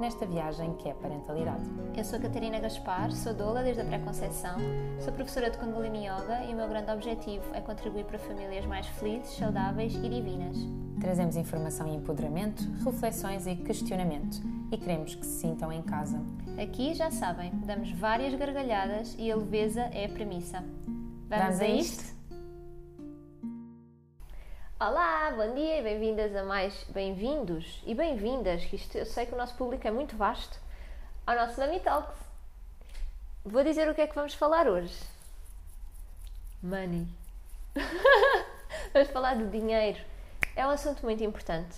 nesta viagem que é parentalidade. Eu sou Catarina Gaspar, sou doula desde a pré-conceição, sou professora de Kundalini Yoga e o meu grande objetivo é contribuir para famílias mais felizes, saudáveis e divinas. Trazemos informação e empoderamento, reflexões e questionamento e queremos que se sintam em casa. Aqui, já sabem, damos várias gargalhadas e a leveza é a premissa. Vamos, Vamos a isto? Olá, bom dia e bem-vindas a mais bem-vindos e bem-vindas, que isto, eu sei que o nosso público é muito vasto, ao nosso Mami Talks. Vou dizer o que é que vamos falar hoje. Money. vamos falar de dinheiro. É um assunto muito importante,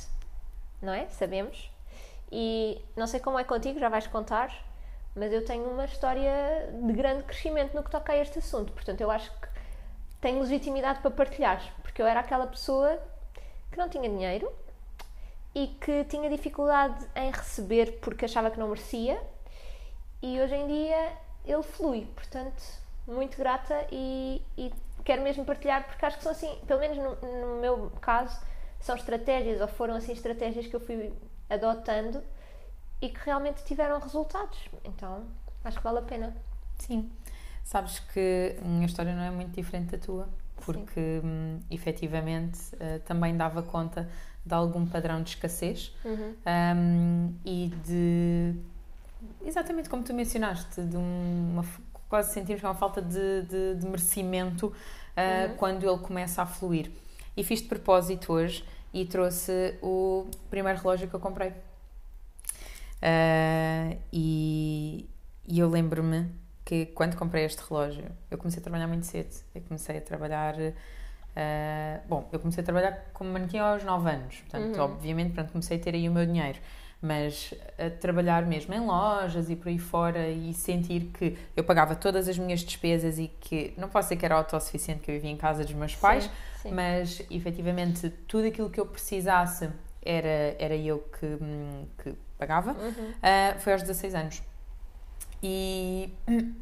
não é? Sabemos. E não sei como é contigo, já vais contar, mas eu tenho uma história de grande crescimento no que toca a este assunto. Portanto, eu acho que tenho legitimidade para partilhar, porque eu era aquela pessoa que não tinha dinheiro e que tinha dificuldade em receber porque achava que não merecia, e hoje em dia ele flui, portanto, muito grata e, e quero mesmo partilhar porque acho que são assim, pelo menos no, no meu caso, são estratégias ou foram assim estratégias que eu fui adotando e que realmente tiveram resultados. Então, acho que vale a pena. Sim. Sabes que a minha história não é muito diferente da tua, porque hum, efetivamente uh, também dava conta de algum padrão de escassez uhum. um, e de exatamente como tu mencionaste, de uma, quase sentimos que é uma falta de, de, de merecimento uh, uhum. quando ele começa a fluir. E fiz de propósito hoje e trouxe o primeiro relógio que eu comprei. Uh, e, e eu lembro-me que quando comprei este relógio, eu comecei a trabalhar muito cedo. Eu comecei a trabalhar. Uh, bom, eu comecei a trabalhar como manequim aos 9 anos, portanto, uhum. obviamente, pronto, comecei a ter aí o meu dinheiro. Mas a trabalhar mesmo em lojas e por aí fora e sentir que eu pagava todas as minhas despesas e que não posso dizer que era autossuficiente, que eu vivia em casa dos meus pais, sim, sim. mas efetivamente tudo aquilo que eu precisasse era, era eu que, hum, que pagava, uhum. uh, foi aos 16 anos. E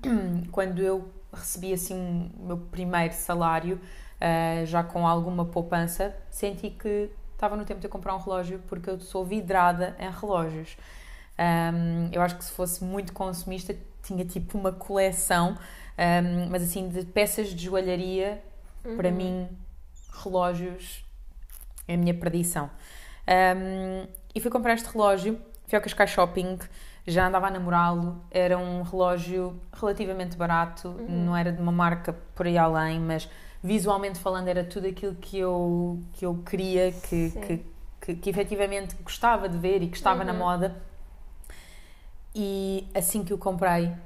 quando eu recebi assim o meu primeiro salário, uh, já com alguma poupança, senti que estava no tempo de eu comprar um relógio porque eu sou vidrada em relógios. Um, eu acho que se fosse muito consumista, tinha tipo uma coleção, um, mas assim, de peças de joalharia, uhum. para mim, relógios é a minha perdição. Um, e fui comprar este relógio, fui ao Cascais Shopping, já andava a namorá-lo, era um relógio relativamente barato, uhum. não era de uma marca por aí além, mas visualmente falando era tudo aquilo que eu, que eu queria, que, que, que, que, efetivamente gostava de ver e que estava uhum. na moda. E assim que o comprei, uh,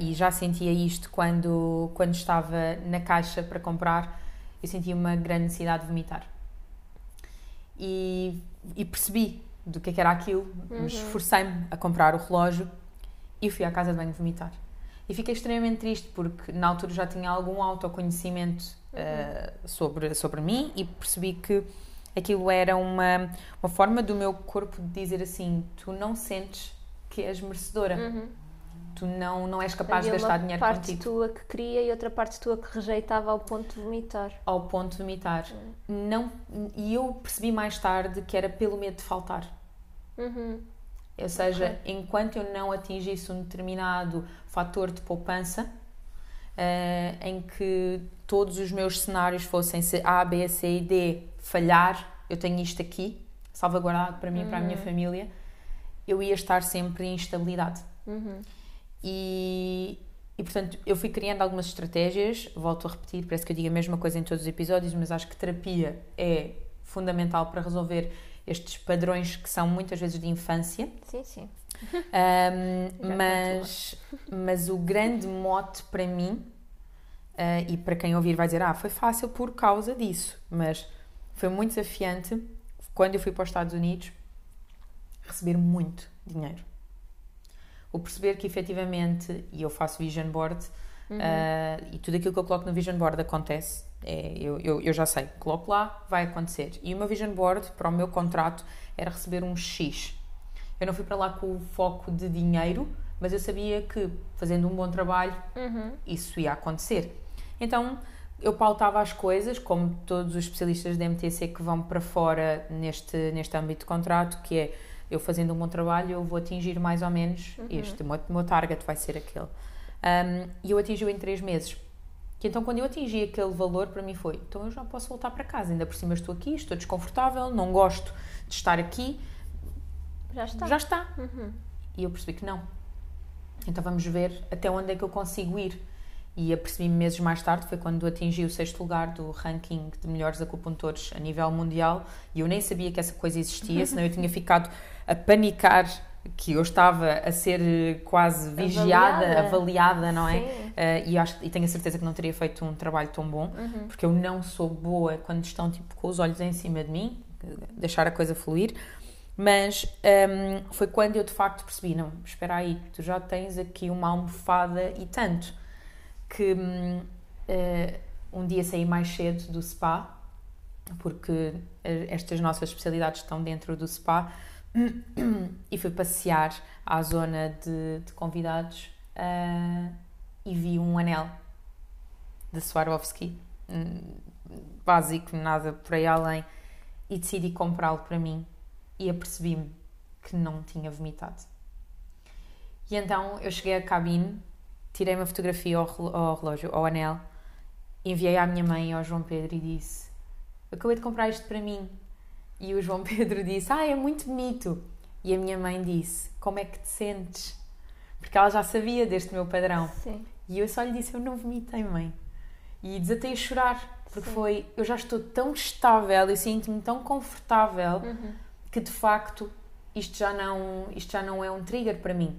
e já sentia isto quando, quando estava na caixa para comprar, eu sentia uma grande necessidade de vomitar. E, e percebi do que, é que era aquilo, uhum. esforcei-me a comprar o relógio e fui à casa de banho vomitar. E fiquei extremamente triste porque na altura já tinha algum autoconhecimento uhum. uh, sobre, sobre mim e percebi que aquilo era uma, uma forma do meu corpo de dizer assim: tu não sentes que és merecedora. Uhum. Tu não, não és capaz Havia de gastar dinheiro contigo. Uma parte tua que queria e outra parte tua que rejeitava ao ponto de vomitar. Ao ponto de vomitar. Uhum. Não, e eu percebi mais tarde que era pelo medo de faltar. Uhum. Ou seja, okay. enquanto eu não atingisse um determinado fator de poupança, uh, em que todos os meus cenários fossem se A, B, C e D falhar, eu tenho isto aqui, salvaguardado para mim e para a minha uhum. família, eu ia estar sempre em instabilidade. Uhum. E, e portanto, eu fui criando algumas estratégias, volto a repetir, parece que eu digo a mesma coisa em todos os episódios, mas acho que terapia é fundamental para resolver estes padrões que são muitas vezes de infância. Sim, sim. Um, mas, mas o grande mote para mim, uh, e para quem ouvir vai dizer, ah, foi fácil por causa disso, mas foi muito desafiante quando eu fui para os Estados Unidos receber muito dinheiro. O perceber que efetivamente, e eu faço vision board, Uh, e tudo aquilo que eu coloco no vision board acontece. É, eu, eu, eu já sei, coloco lá, vai acontecer. E o meu vision board para o meu contrato era receber um X. Eu não fui para lá com o foco de dinheiro, mas eu sabia que fazendo um bom trabalho isso ia acontecer. Então eu pautava as coisas, como todos os especialistas da MTC que vão para fora neste, neste âmbito de contrato, que é eu fazendo um bom trabalho, eu vou atingir mais ou menos este, o meu, meu target vai ser aquele. Um, e eu atingi-o em 3 meses. Que então, quando eu atingi aquele valor, para mim foi: então eu já posso voltar para casa. Ainda por cima estou aqui, estou desconfortável, não gosto de estar aqui. Já está. Já está. E eu percebi que não. Então vamos ver até onde é que eu consigo ir. E apercebi-me meses mais tarde, foi quando atingi o sexto lugar do ranking de melhores acupuntores a nível mundial e eu nem sabia que essa coisa existia, senão eu tinha ficado a panicar que eu estava a ser eh, quase vigiada, Avaliada. avaliada, não é? Sim. Eh, e, acho, e tenho a certeza que não teria feito um trabalho tão bom, porque eu não sou boa quando estão tipo, com os olhos em cima de mim, deixar a coisa fluir. Mas hum, foi quando eu de facto percebi: não, espera aí, tu já tens aqui uma almofada e tanto que hum, eh, um dia saí mais cedo do spa, porque estas nossas especialidades estão dentro do spa, e fui passear à zona de, de convidados ah, e vi um anel de Swarovski, hum, básico, nada por aí além, e decidi comprá-lo para mim e apercebi-me que não tinha vomitado. E então eu cheguei à cabine, tirei uma fotografia ao, ao relógio, ao anel, enviei à minha mãe e ao João Pedro e disse: Acabei de comprar isto para mim. E o João Pedro disse: Ah, é muito bonito. E a minha mãe disse: Como é que te sentes? Porque ela já sabia deste meu padrão. Sim. E eu só lhe disse: Eu não vomitei, mãe. E desatei a chorar, porque Sim. foi. Eu já estou tão estável, eu sinto-me tão confortável Uhum. que de facto isto já, não, isto já não é um trigger para mim.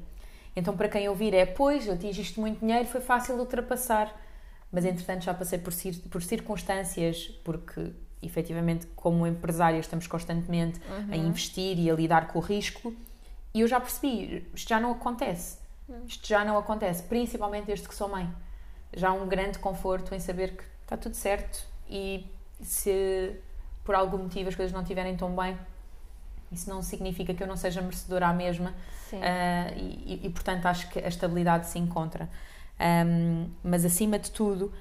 Então, para quem ouvir, é: Pois, eu atingiste muito dinheiro, foi fácil de ultrapassar. Mas entretanto já passei por, por circunstâncias, porque efetivamente, como empresária, estamos constantemente a investir e a lidar com o risco, e eu já percebi, isto já não acontece. Isto já não acontece, principalmente desde que sou mãe. Já há um grande conforto em saber que está tudo certo e se por algum motivo as coisas não estiverem tão bem, isso não significa que eu não seja merecedora à mesma ah, e, e- portanto acho que a estabilidade se encontra. Ahm, mas acima de tudo,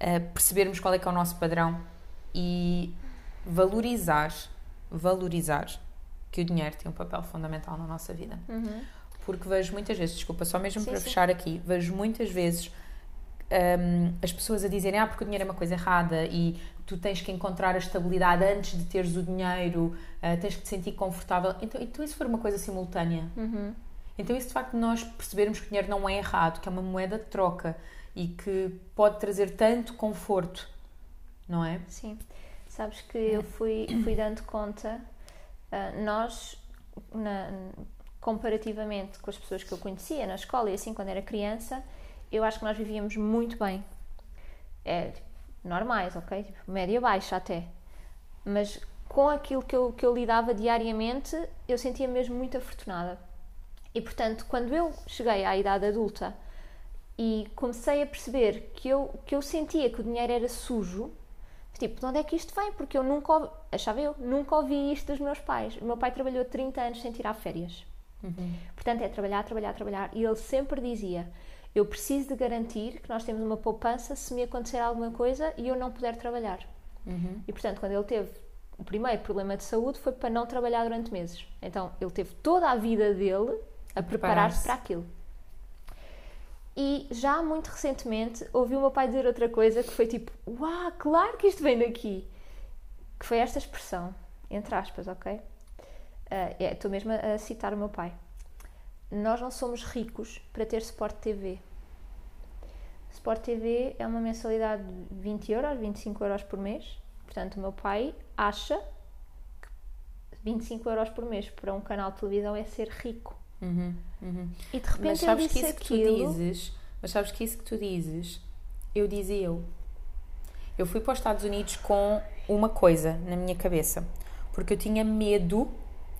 ah, percebermos qual é que é o nosso padrão e valorizar, valorizar que o dinheiro tem um papel fundamental na nossa vida. Uhum. Porque vejo muitas vezes, desculpa, só mesmo Sim, para sim. fechar aqui, vejo muitas vezes hum, as pessoas a dizerem ah, porque o dinheiro é uma coisa errada e tu tens que encontrar a estabilidade antes de teres o dinheiro, ah, tens que te sentir confortável. Então, então isso for uma coisa simultânea. Uhum. Então isso de facto de nós percebermos que o dinheiro não é errado, que é uma moeda de troca e que pode trazer tanto conforto, não é? Sim. Sabes que eu fui, fui dando conta, ah, nós, na- comparativamente com as pessoas que eu conhecia na escola e assim quando era criança, eu acho que nós vivíamos muito bem. É, tipo, normais, ok? Tipo, média baixa até. Mas com aquilo que eu, que eu lidava diariamente, eu sentia mesmo muito afortunada. E portanto, quando eu cheguei à idade adulta e comecei a perceber que eu, que eu sentia que o dinheiro era sujo, tipo, de onde é que isto vem? Porque eu nunca, ouvi- achava eu, nunca ouvi isto dos meus pais. O meu pai trabalhou 30 anos sem tirar férias. Portanto, é trabalhar, trabalhar, trabalhar. E ele sempre dizia: Eu preciso de garantir que nós temos uma poupança se me acontecer alguma coisa e eu não puder trabalhar. E portanto, quando ele teve o primeiro problema de saúde, foi para não trabalhar durante meses. Então, ele teve toda a vida dele a preparar-se preparar-se. para aquilo. E já muito recentemente ouvi o meu pai dizer outra coisa que foi tipo: Uau, claro que isto vem daqui! Que foi esta expressão, entre aspas, ok? Ah, é, Estou mesmo a citar o meu pai. Nós não somos ricos para ter Sport TV. Sport TV é uma mensalidade de 20 euros, 25 euros por mês. Portanto, o meu pai acha que 25 euros por mês para um canal de televisão é ser rico. Uhum, uhum. E de repente Mas sabes que disse isso que tu aquilo. dizes, mas sabes que isso que tu dizes, eu dizia eu. Eu fui para os Estados Unidos com uma coisa na minha cabeça, porque eu tinha medo,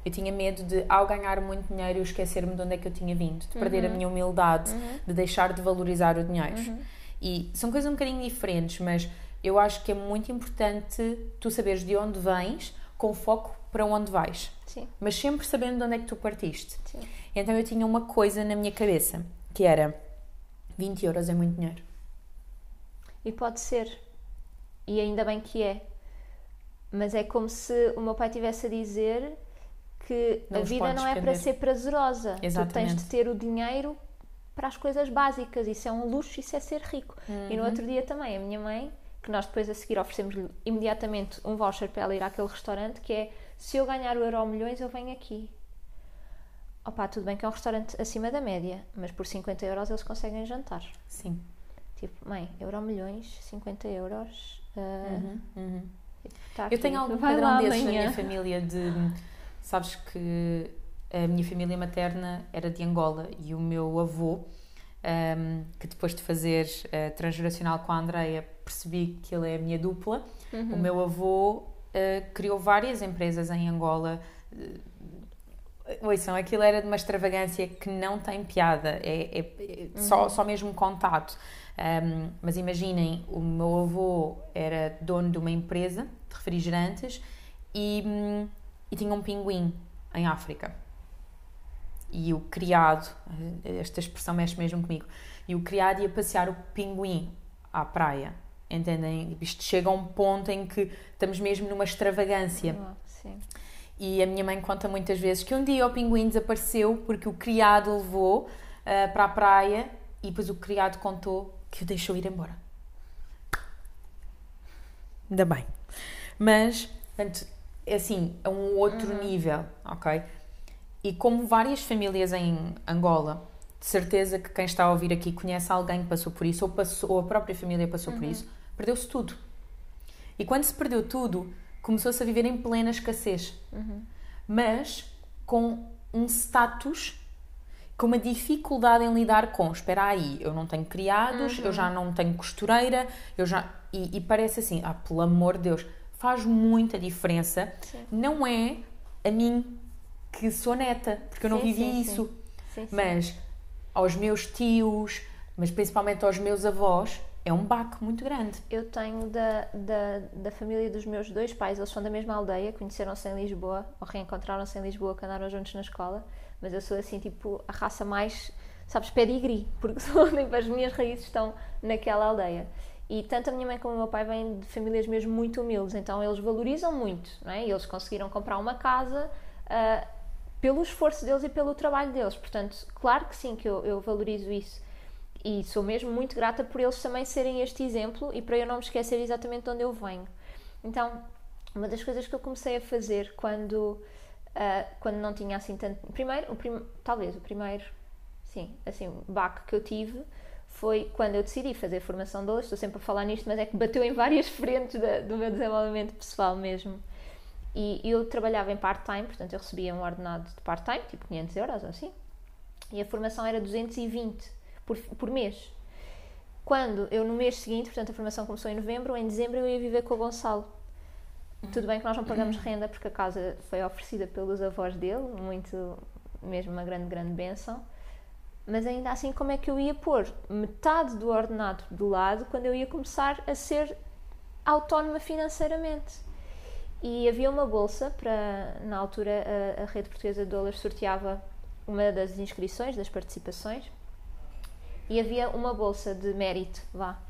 eu tinha medo de ao ganhar muito dinheiro eu esquecer-me de onde é que eu tinha vindo, de perder a minha humildade, de deixar de valorizar o dinheiro. E são coisas um bocadinho diferentes, mas eu acho que é muito importante tu saberes de onde vens com foco para onde vais. Sim. Mas sempre sabendo de onde é que tu partiste. Sim. Então eu tinha uma coisa na minha cabeça que era 20 euros é muito dinheiro. E pode ser. E ainda bem que é. Mas é como se o meu pai tivesse a dizer que Não a vida não é para depender. ser prazerosa. Tu tens Exatamente. de ter o dinheiro para as coisas básicas. Isso é um luxo, isso é ser rico. E Uhum. no outro dia também, a minha mãe, que nós depois a seguir oferecemos-lhe imediatamente um voucher para ela ir àquele restaurante, que é se eu ganhar o euro milhões, eu venho aqui. Opa, tudo bem que é um restaurante acima da média, mas por 50 euros eles conseguem jantar. Sim. Tipo, mãe, euro milhões, 50 euros. ah, Uhum, uhum. tá Eu tenho algum padrão lá desses na minha família de. Sabes que a minha família materna era de Angola e o meu avô, ahm, que depois de fazer a transgeracional com a Andreia, percebi que ele é a minha dupla. Uhum. O meu avô ah, criou várias empresas em Angola. Uh, Ouçam, aquilo era de uma extravagância que não tem piada, é, é- é só, só mesmo contado. Um, mas imaginem, o meu avô era dono de uma empresa de refrigerantes e, hum, e tinha um pinguim em África. E o criado, esta expressão mexe mesmo comigo, e o criado ia passear o pinguim à praia. Entendem? Isto chega a um ponto em que estamos mesmo numa extravagância. Ah, sim. E a minha mãe conta muitas vezes que um dia o pinguim desapareceu porque o criado o levou ah, para a praia e depois o criado contou que o deixou ir embora. Ainda bem. Mas, portanto, é assim, a um outro nível, ok? E como várias famílias em Angola, de certeza que quem está a ouvir aqui conhece alguém que passou por isso, ou, passou, ou a própria família passou por isso, perdeu-se tudo. E quando se perdeu tudo, começou-se a viver em plena escassez. Mas com um status, com uma dificuldade em lidar com. Espera aí, eu não tenho criados, eu já não tenho costureira, eu já. E, e parece assim, ah, pelo amor de Deus, faz muita diferença. Sim. Não é a mim que sou neta, porque eu não Sim, vivi sim, isso. Sim, sim. Mas aos meus tios, mas principalmente aos meus avós, é um baque muito grande. Eu tenho da, da, da família dos meus dois pais, eles são da mesma aldeia, conheceram-se em Lisboa, ou reencontraram-se em Lisboa, que andaram juntos na escola, mas eu sou assim, tipo, a raça mais, sabes, pedigree, porque sou, tipo, as minhas raízes estão naquela aldeia. E tanto a minha mãe como o meu pai vêm de famílias mesmo muito humildes, então eles valorizam muito, não é? E eles conseguiram comprar uma casa ah, pelo esforço deles e pelo trabalho deles. Portanto, claro que sim, que eu, eu valorizo isso. E sou mesmo muito grata por eles também serem este exemplo e para eu não me esquecer exatamente de onde eu venho. Então, uma das coisas que eu comecei a fazer quando, ah, quando não tinha assim tanto. Primeiro, o prim... talvez o primeiro, sim, assim, baque que eu tive foi quando eu decidi fazer formação de hoje. Estou sempre a falar nisto, mas é que bateu em várias frentes da- do meu desenvolvimento pessoal mesmo. E eu trabalhava em part-time, portanto eu recebia um ordenado de part-time, tipo 500 euros ou assim, e a formação era 220 por, por mês. Quando eu no mês seguinte, portanto a formação começou em novembro, em dezembro eu ia viver com o Gonçalo. Tudo bem que nós não pagamos renda porque a casa foi oferecida pelos avós dele, muito, mesmo uma grande, grande benção. Mas ainda assim, como é que eu ia pôr metade do ordenado do lado quando eu ia começar a ser autónoma financeiramente? E havia uma bolsa para, na altura, a, a Rede Portuguesa de Dólares sorteava uma das inscrições, das participações, e havia uma bolsa de mérito lá.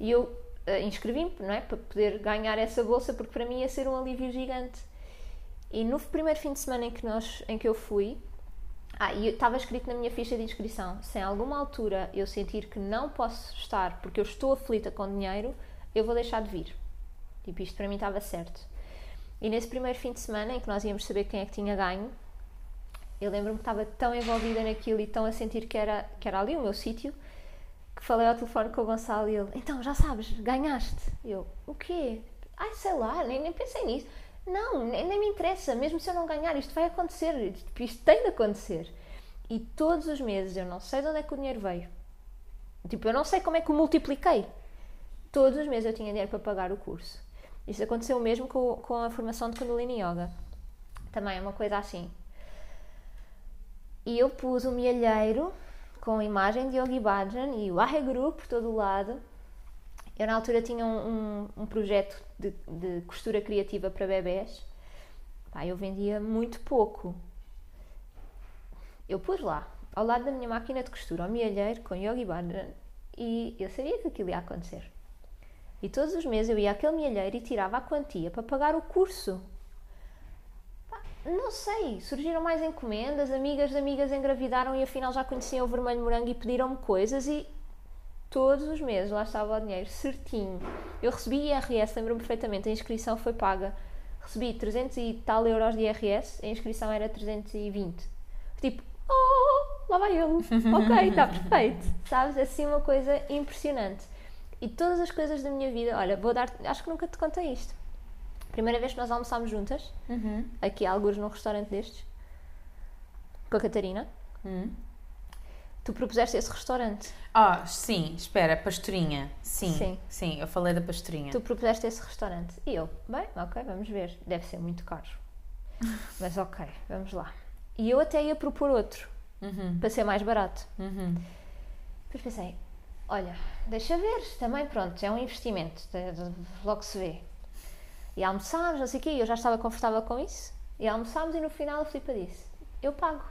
E eu eh, inscrevi-me, não é? Para poder ganhar essa bolsa, porque para mim ia ser um alívio gigante. E no primeiro fim de semana em que, nós, em que eu fui, ah, estava escrito na minha ficha de inscrição: se em alguma altura eu sentir que não posso estar porque eu estou aflita com dinheiro, eu vou deixar de vir. Tipo, isto para mim estava certo. E nesse primeiro fim de semana em que nós íamos saber quem é que tinha ganho, eu lembro-me que estava tão envolvida naquilo e tão a sentir que era, que era ali o meu sítio, que falei ao telefone com o Gonçalo e ele: Então, já sabes, ganhaste. Eu: O quê? Ai, sei lá, nem, nem pensei nisso. Não, nem, nem me interessa, mesmo se eu não ganhar, isto vai acontecer, isto, isto tem de acontecer. E todos os meses eu não sei de onde é que o dinheiro veio. Tipo, eu não sei como é que o multipliquei. Todos os meses eu tinha dinheiro para pagar o curso. Isto aconteceu mesmo com, com a formação de Kundalini Yoga. Também é uma coisa assim. E eu pus um mielheiro com a imagem de Yogi Bhajan e o Aheguru por todo o lado Eu na altura tinha um, um, um projeto de, de costura criativa para bebés. Pá, eu vendia muito pouco. Eu pus lá, ao lado da minha máquina de costura, ao mielheiro, com yogi bandana, e eu sabia que aquilo ia acontecer. E todos os meses eu ia àquele mielheiro e tirava a quantia para pagar o curso. Não sei, surgiram mais encomendas, amigas de amigas engravidaram e afinal já conheciam o vermelho morango e pediram-me coisas e todos os meses lá estava o dinheiro, certinho. Eu recebi IRS, lembro-me perfeitamente, a inscrição foi paga. Recebi 300 e tal euros de IRS, a inscrição era 320. Tipo, oh, lá vai ele. ok, está perfeito. Sabes? Assim uma coisa impressionante. E todas as coisas da minha vida, olha, vou dar, acho que nunca te contei isto. Primeira vez que nós almoçámos juntas, Uhum. aqui há alguns num restaurante destes, com a Catarina, Uhum. tu propuseste esse restaurante. Ah, sim, espera, pastorinha. Sim, Sim. sim, eu falei da pastorinha. Tu propuseste esse restaurante. E eu, bem, ok, vamos ver. Deve ser muito caro. Mas ok, vamos lá. E eu até ia propor outro, Uhum. para ser mais barato. Uhum. Depois pensei, olha, deixa ver, também pronto, é um investimento, logo se vê. E almoçámos, não sei o quê, e eu já estava confortável com isso. E almoçámos e no final a Filipa disse, eu pago.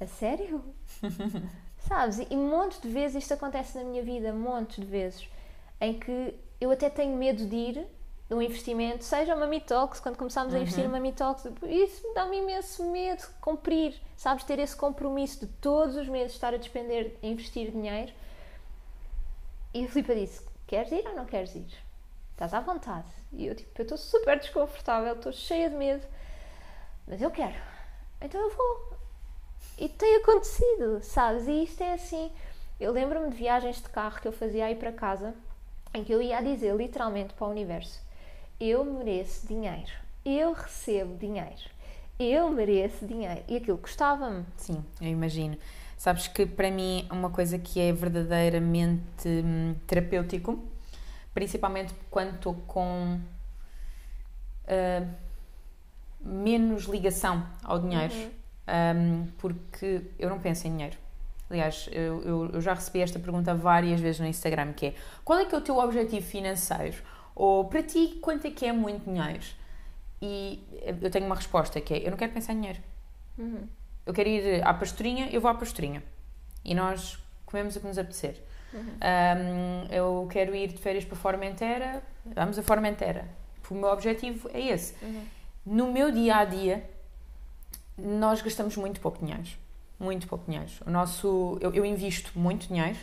A sério? Sabes? E montes de vezes isto acontece na minha vida, montes de vezes, em que eu até tenho medo de ir de um investimento, seja uma Mitox, quando começámos a investir numa Mitox, isso me dá-me imenso medo de cumprir, sabes? Ter esse compromisso de todos os meses estar a despender, a investir dinheiro. E a Filipa disse: Queres ir ou não queres ir? Estás à vontade. E eu, tipo, eu estou super desconfortável, estou cheia de medo, mas eu quero. Então eu vou. E tem acontecido, sabes? E isto é assim. Eu lembro-me de viagens de carro que eu fazia aí para casa, em que eu ia dizer literalmente para o universo: Eu mereço dinheiro, eu recebo dinheiro, eu mereço dinheiro. E aquilo custava-me. Sim, eu imagino. Sabes que para mim uma coisa que é verdadeiramente hum, terapêutico, principalmente quando estou com ah, menos ligação ao dinheiro, hum, porque eu não penso em dinheiro. Aliás, eu, eu- eu já recebi esta pergunta várias vezes no Instagram, que é qual é que é o teu objetivo financeiro? Ou para ti, quanto é que é muito dinheiro? E eu tenho uma resposta que é, eu não quero pensar em dinheiro. Eu quero ir à pastorinha, eu vou à pastorinha. E nós comemos o que nos apetecer. Um, eu quero ir de férias para Formentera, vamos a Formentera. O meu objetivo é esse. No meu dia a dia, nós gastamos muito pouco dinheiro. Muito pouco dinheiro. O nosso, eu, eu invisto muito dinheiro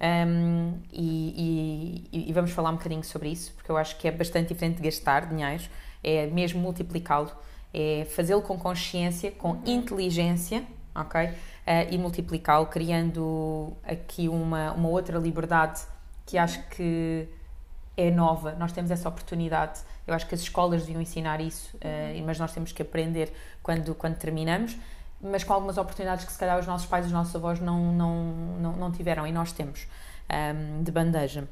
um, e, e- e vamos falar um bocadinho sobre isso, porque eu acho que é bastante diferente de gastar dinheiro, é mesmo multiplicá-lo, é fazê-lo com consciência, com inteligência, ok? Eh, e multiplicá-lo, criando aqui uma, uma outra liberdade que acho que é nova, nós temos essa oportunidade. Eu acho que as escolas deviam ensinar isso, eh, mas nós temos que aprender quando, quando terminamos, mas com algumas oportunidades que se calhar os nossos pais os nossos avós não, não, não, não tiveram e nós temos ehm, de bandeja.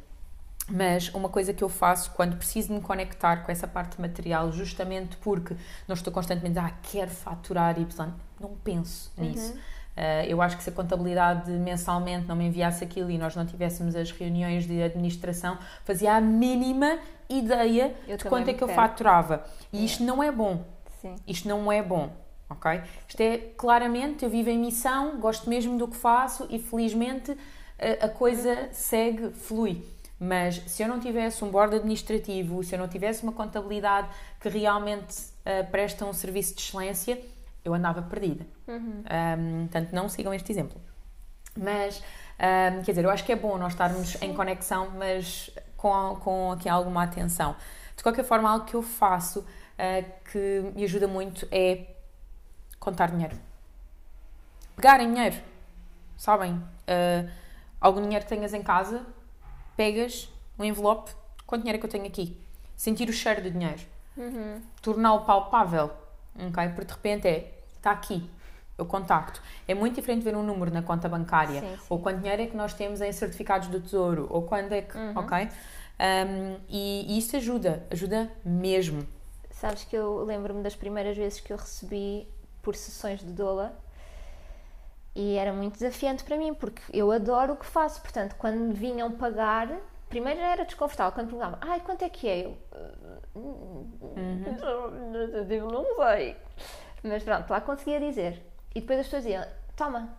Mas uma coisa que eu faço quando preciso me conectar com essa parte material, justamente porque não estou constantemente a ah, quero faturar Y, não penso nisso. Uh, eu acho que se a contabilidade mensalmente não me enviasse aquilo e nós não tivéssemos as reuniões de administração, fazia a mínima ideia Eu de quanto é que eu faturava. E isto não é bom. Sim. Isto não é bom, ok? Isto é claramente, eu vivo em missão, gosto mesmo do que faço e felizmente a, a coisa segue, flui. Mas se eu não tivesse um board administrativo, se eu não tivesse uma contabilidade que realmente eh, presta um serviço de excelência, eu andava perdida. Um, portanto, não sigam este exemplo. Mas, um, quer dizer, eu acho que é bom nós estarmos em conexão, mas com, com aqui alguma atenção. De qualquer forma, algo que eu faço uh, que me ajuda muito é contar dinheiro. Pegar em dinheiro. Sabem? Uh, algum dinheiro que tenhas em casa, pegas um envelope, quanto dinheiro é que eu tenho aqui? Sentir o cheiro do dinheiro. Torná-lo palpável. Ok? Porque de repente é, está aqui, eu contacto. É muito diferente ver um número na conta bancária, Sim, sim. ou quanto dinheiro é que nós temos em certificados do tesouro, ou quando é que. Ok? Um, e, e isso ajuda, ajuda mesmo. Sabes que eu lembro-me das primeiras vezes que eu recebi por sessões de doula E era muito desafiante para mim, porque eu adoro o que faço. Portanto, quando vinham pagar, primeiro era desconfortável. Quando perguntavam, ai, quanto é que é? Eu, uhum. eu digo, não sei. Mas pronto, lá conseguia dizer. E depois as pessoas diziam, toma.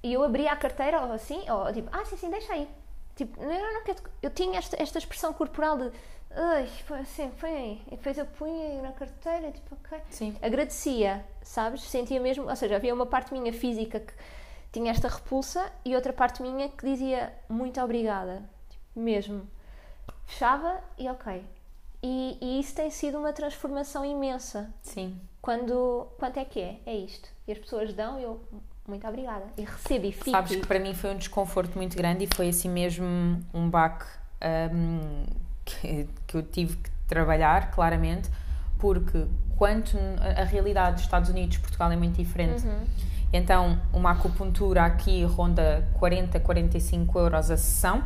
E eu abria a carteira, ou assim, ou tipo, ah, sim, sim, deixa aí. Tipo, não, não, não, eu tinha esta, esta expressão corporal de, ai, foi assim, foi aí. E depois eu punha na carteira, tipo, ok. Sim. Agradecia, sabes? Sentia mesmo, ou seja, havia uma parte minha física que tinha esta repulsa e outra parte minha que dizia muito obrigada. Tipo, mesmo. Fechava e ok. E, e, isso tem sido uma transformação imensa. Sim. Quando, quanto é que é? É isto. E as pessoas dão e eu, muito obrigada. E recebo e fico. Sabes que para mim foi um desconforto muito grande e foi assim mesmo um baque um, que, que eu tive que trabalhar, claramente, porque quanto a realidade dos Estados Unidos Portugal é muito diferente. Uhum. Então, uma acupuntura aqui ronda 40, 45 euros a sessão.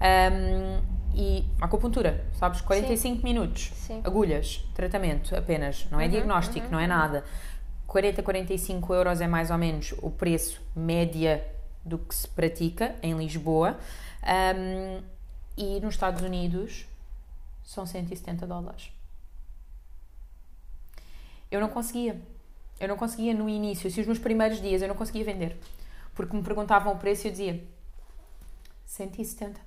Um, e acupuntura, sabes? 45 Sim. minutos, Sim. agulhas, tratamento apenas, não é Uhum, diagnóstico, uhum, não é nada. 40, 45 euros é mais ou menos o preço média do que se pratica em Lisboa. Um, e nos Estados Unidos são 170 dólares. Eu não conseguia. Eu não conseguia no início, assim, os meus primeiros dias, eu não conseguia vender. Porque me perguntavam o preço e eu dizia 170.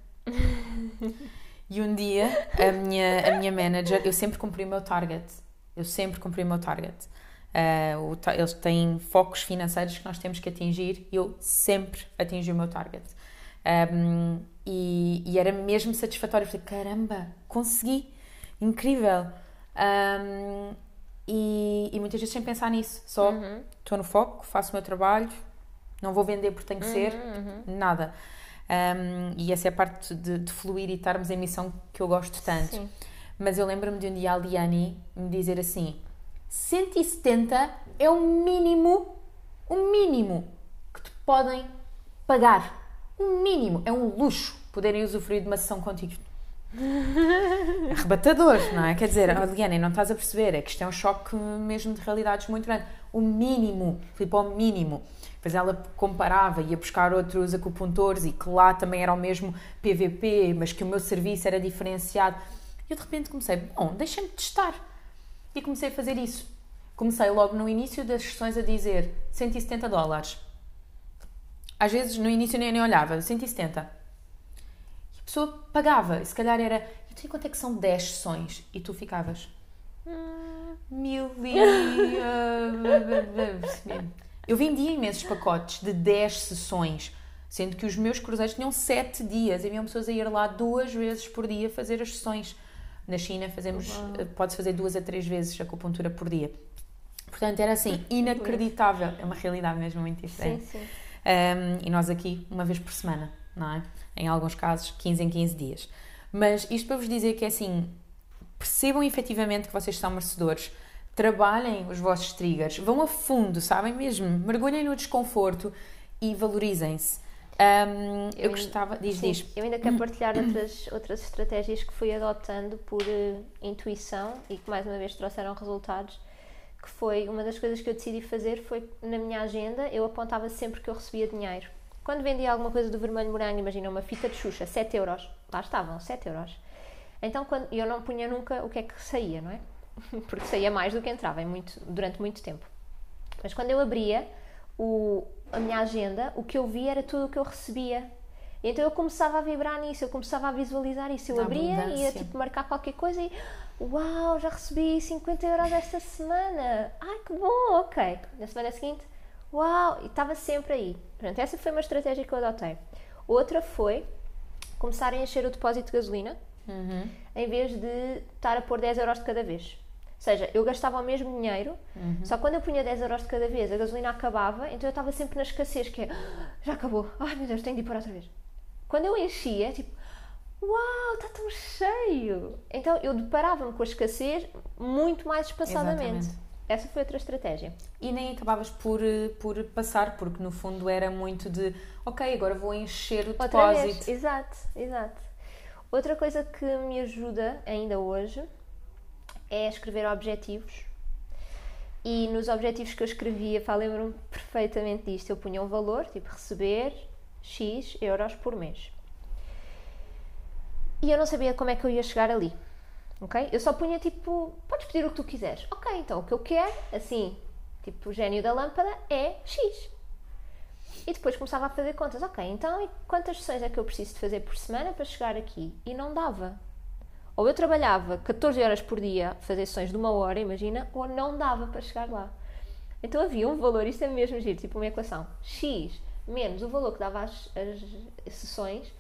e um dia a minha, a minha manager, eu sempre cumpri o meu target. Eu sempre cumpri o meu target. Uh, o, eles têm focos financeiros que nós temos que atingir e eu sempre atingi o meu target. Um, e, e, era mesmo satisfatório. Eu falei, caramba, consegui! Incrível! Um, e, e, muitas vezes sem pensar nisso, só estou uhum. no foco, faço o meu trabalho, não vou vender porque tem que uhum, ser, uhum. nada. Um, e essa é a parte de, de, fluir e estarmos em missão que eu gosto tanto. Sim. Mas eu lembro-me de um dia a Liane me dizer assim: 170 é o mínimo, o mínimo que te podem pagar. O mínimo, é um luxo poderem usufruir de uma sessão contigo. Arrebatador, não é? Quer dizer, oh, Liane, não estás a perceber, é que isto é um choque mesmo de realidades muito grande. O mínimo, Filipe, ao mínimo. Depois ela comparava, ia buscar outros acupuntores e que lá também era o mesmo PVP, mas que o meu serviço era diferenciado. E eu de repente comecei, bom, deixa-me testar. E comecei a fazer isso. Comecei logo no início das sessões a dizer 170 dólares. Às vezes no início nem, nem olhava, 170. A pessoa pagava, e se calhar era, eu tenho quanto é que são 10 sessões? E tu ficavas, hum, mil e... Eu vendia imensos pacotes de 10 sessões, sendo que os meus cruzeiros tinham 7 dias. Haviam pessoas a ir lá duas vezes por dia fazer as sessões. Na China fazemos, pode-se fazer duas a três vezes acupuntura por dia. Portanto, era assim, inacreditável. É uma realidade mesmo muito diferente. Sim, sim. Um, e nós aqui, uma vez por semana, não é? Em alguns casos, 15 em 15 dias. Mas isto para vos dizer que é assim, percebam efetivamente que vocês são merecedores trabalhem os vossos triggers, vão a fundo, sabem mesmo? Mergulhem no desconforto e valorizem-se. Um, eu, eu, gostava. Diz, sim, diz. Eu ainda quero partilhar outras, outras estratégias que fui adotando por uh, intuição e que mais uma vez trouxeram resultados. Que foi uma das coisas que eu decidi fazer foi na minha agenda, eu apontava sempre que eu recebia dinheiro. Quando vendia alguma coisa do vermelho morango, imagina uma fita de Xuxa, 7 euros, lá estavam, 7 euros. Então quando, eu não punha nunca o que é que saía, não é? porque saía mais do que entrava em muito, durante muito tempo. Mas quando eu abria o, a minha agenda, o que eu via era tudo o que eu recebia. Então eu começava a vibrar nisso, eu começava a visualizar isso. Eu abria abundância. e ia tipo marcar qualquer coisa e uau, já recebi 50 euros esta semana. Ai que bom, ok. Na semana seguinte, uau, e estava sempre aí. Portanto, essa foi uma estratégia que eu adotei. Outra foi começar a encher o depósito de gasolina Uhum. em vez de estar a pôr 10 euros de cada vez. Ou seja, eu gastava o mesmo dinheiro, Uhum. só quando eu punha 10 euros de cada vez, a gasolina acabava, então eu estava sempre na escassez, que é, "Ah, já acabou, ai meu Deus, tenho de ir pôr outra vez. Quando eu enchia, tipo, uau, está tão cheio! Então eu deparava-me com a escassez muito mais espaçadamente. Exatamente. Essa foi outra estratégia. E nem acabavas por, eh, por passar, porque no fundo era muito de ok, agora vou encher o Outra depósito. vez, exato, exato. Outra coisa que me ajuda ainda hoje é escrever objetivos. E nos objetivos que eu escrevia, pá, lembro-me perfeitamente disto. Eu punha um valor, tipo receber X euros por mês. E eu não sabia como é que eu ia chegar ali. Ok? Eu só punha tipo, podes pedir o que tu quiseres. Ok, então o que eu quero, assim, tipo o gênio da lâmpada, é X. E depois começava a fazer contas. Ok, então quantas sessões é que eu preciso de fazer por semana para chegar aqui? E não dava. Ou eu trabalhava 14 horas por dia fazer sessões de uma hora, imagina, ou não dava para chegar lá. Então havia um valor, isto é mesmo giro, tipo uma equação. X menos o valor que dava às, às sessões,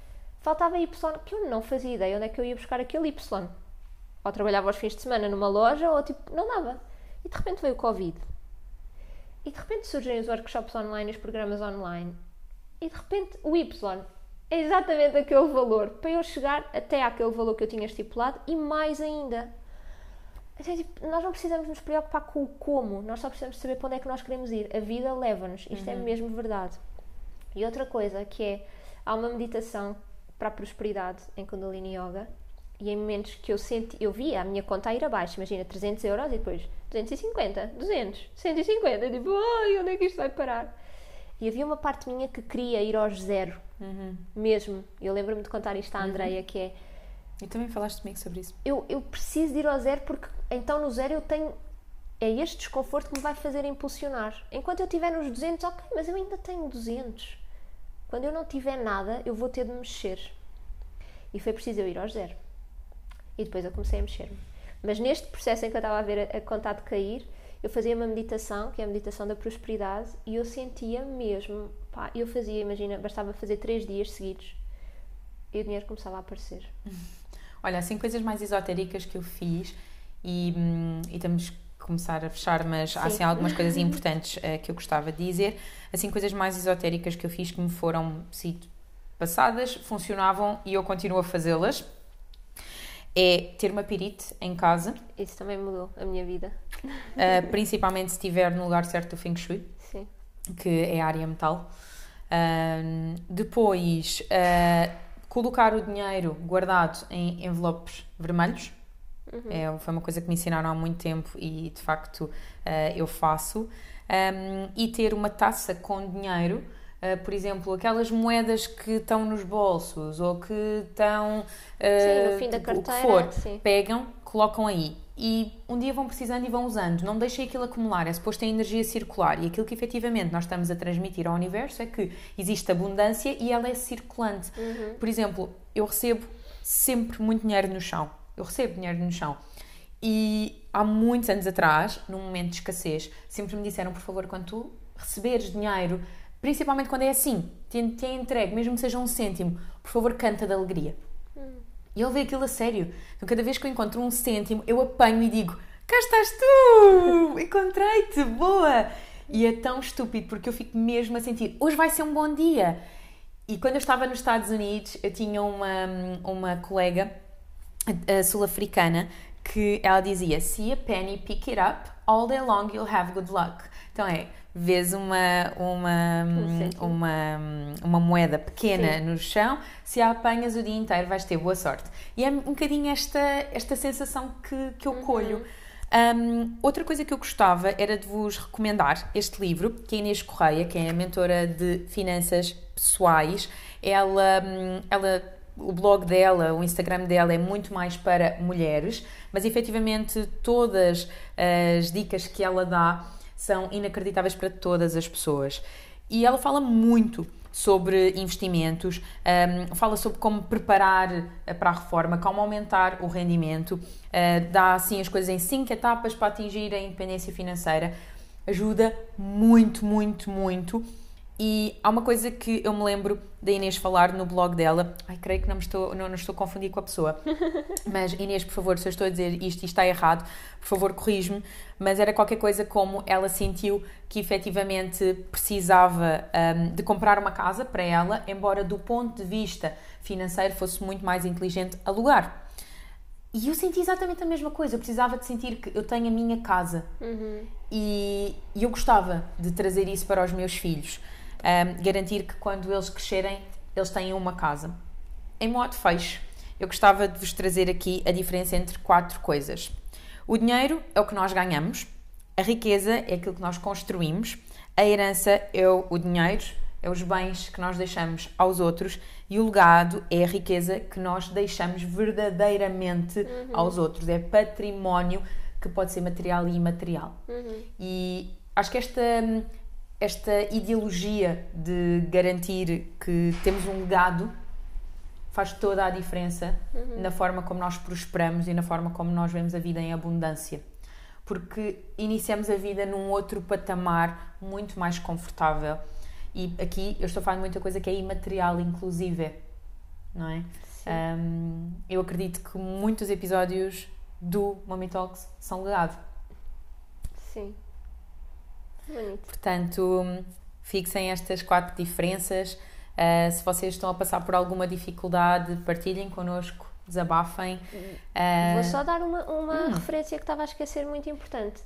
faltava Y que eu não fazia ideia onde é que eu ia buscar aquele Y. Ou trabalhava aos fins de semana numa loja, ou tipo, não dava. E de repente veio o Covid. E de repente surgem os workshops online, os programas online. E de repente o Y é exatamente aquele valor para eu chegar até aquele valor que eu tinha estipulado e mais ainda. Então, tipo, nós não precisamos nos preocupar com o como, nós só precisamos saber para onde é que nós queremos ir. A vida leva-nos, isto é uhum. é mesmo verdade. E outra coisa que é, há uma meditação para a prosperidade em Kundalini Yoga e em momentos que eu senti, eu via a minha conta a ir abaixo, imagina 300 euros e depois 250, 200, 150, tipo, ai, onde é que isto vai parar? E havia uma parte minha que queria ir aos zero, uhum. mesmo. Eu lembro-me de contar isto à uhum. Andreia, que é. E também falaste comigo sobre isso. Eu, eu preciso de ir ao zero porque então no zero eu tenho. É este desconforto que me vai fazer impulsionar. Enquanto eu estiver nos 200, ok, mas eu ainda tenho 200. Quando eu não tiver nada, eu vou ter de mexer. E foi preciso eu ir ao zero. E depois eu comecei a mexer-me. Mas neste processo em que eu estava a ver a, a conta de cair, eu fazia uma meditação, que é a meditação da prosperidade, e eu sentia mesmo, pá, eu fazia, imagina, bastava fazer três dias seguidos e o dinheiro começava a aparecer. Olha, assim, coisas mais esotéricas que eu fiz e, hum, e temos que começar a fechar, mas Sim. há assim algumas coisas importantes uh, que eu gostava de dizer. Assim, coisas mais esotéricas que eu fiz que me foram sido passadas, funcionavam e eu continuo a fazê-las é ter uma pirite em casa. Isso também mudou a minha vida. Uh, principalmente se estiver no lugar certo do Feng Shui, Sim. que é a área metal. Uh, depois, uh, colocar o dinheiro guardado em envelopes vermelhos. Uhum. É, foi uma coisa que me ensinaram há muito tempo e de facto eu faço. Um, e ter uma taça com dinheiro Uh, por exemplo, aquelas moedas que estão nos bolsos ou que estão uh, sim, no fim da carteira, o que for, sim. pegam, colocam aí e um dia vão precisando e vão usando. Não deixem aquilo acumular, é suposto ter energia circular e aquilo que efetivamente nós estamos a transmitir ao universo é que existe abundância e ela é circulante. Uhum. Por exemplo, eu recebo sempre muito dinheiro no chão. Eu recebo dinheiro no chão. E há muitos anos atrás, num momento de escassez, sempre me disseram, por favor, quando tu receberes dinheiro, Principalmente quando é assim, te, te é entregue, mesmo que seja um cêntimo, por favor, canta de alegria. Hum. E ele vê aquilo a sério. Então, cada vez que eu encontro um cêntimo, eu apanho e digo: Cá estás tu! Encontrei-te! Boa! E é tão estúpido porque eu fico mesmo a sentir: hoje vai ser um bom dia. E quando eu estava nos Estados Unidos, eu tinha uma, uma colega sul-africana que ela dizia: See a penny, pick it up, all day long you'll have good luck. Então é, vês uma, uma, um uma, uma moeda pequena Sim. no chão, se a apanhas o dia inteiro vais ter boa sorte. E é um bocadinho esta, esta sensação que, que eu uhum. colho. Um, outra coisa que eu gostava era de vos recomendar este livro, que é Inês Correia, que é a mentora de finanças pessoais. Ela, hum, ela o blog dela, o Instagram dela é muito mais para mulheres, mas efetivamente todas as dicas que ela dá são inacreditáveis para todas as pessoas. E ela fala muito sobre investimentos, um, fala sobre como preparar eh, para a reforma, como aumentar o rendimento, uh, dá assim as coisas em cinco etapas para atingir a independência financeira. Ajuda muito, muito, muito e há uma coisa que eu me lembro da Inês falar no blog dela. Ai, creio que não, me estou, não, não estou a confundir com a pessoa. Mas, Inês, por favor, se eu estou a dizer isto e está errado, por favor, corrige-me. Mas era qualquer coisa como ela sentiu que efetivamente precisava um, de comprar uma casa para ela, embora do ponto de vista financeiro fosse muito mais inteligente alugar. E eu senti exatamente a mesma coisa. Eu precisava de sentir que eu tenho a minha casa. Uhum. E, e eu gostava de trazer isso para os meus filhos um, garantir que quando eles crescerem, eles tenham uma casa. Em modo fecho, eu gostava de vos trazer aqui a diferença entre quatro coisas. O dinheiro é o que nós ganhamos, a riqueza é aquilo que nós construímos, a herança é o dinheiro, é os bens que nós deixamos aos outros e o legado é a riqueza que nós deixamos verdadeiramente uhum. aos outros. É património que pode ser material e imaterial. Uhum. E acho que esta, esta ideologia de garantir que temos um legado faz toda a diferença uhum. na forma como nós prosperamos e na forma como nós vemos a vida em abundância. Porque iniciamos a vida num outro patamar muito mais confortável e aqui eu estou falando de muita coisa que é imaterial, inclusive, não é? Um, eu acredito que muitos episódios do Mommy Talks são legado. Sim. Bonito. Portanto, fixem estas quatro diferenças. Uh, se vocês estão a passar por alguma dificuldade, partilhem connosco, desabafem. Uh... Vou só dar uma, uma hum. referência que estava a esquecer muito importante,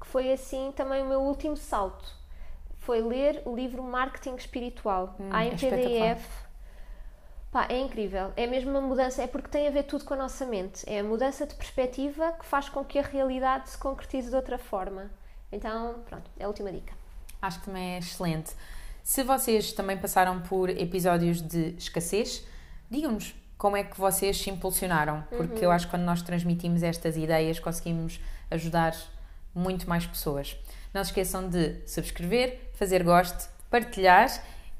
que foi assim também o meu último salto foi ler o livro Marketing Espiritual. Hum, em é PDF. Pá, é incrível. É mesmo uma mudança, é porque tem a ver tudo com a nossa mente. É a mudança de perspectiva que faz com que a realidade se concretize de outra forma. Então, pronto, é a última dica. Acho que também é excelente. Se vocês também passaram por episódios de escassez, digam-nos como é que vocês se impulsionaram, porque uhum. eu acho que quando nós transmitimos estas ideias conseguimos ajudar muito mais pessoas. Não se esqueçam de subscrever, fazer gosto, partilhar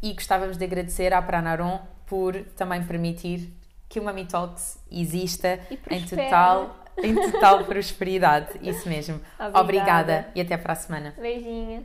e gostávamos de agradecer à Pranaron por também permitir que o Mami Talks exista em total, em total prosperidade. Isso mesmo. Obrigada. Obrigada e até para a semana. Beijinhos.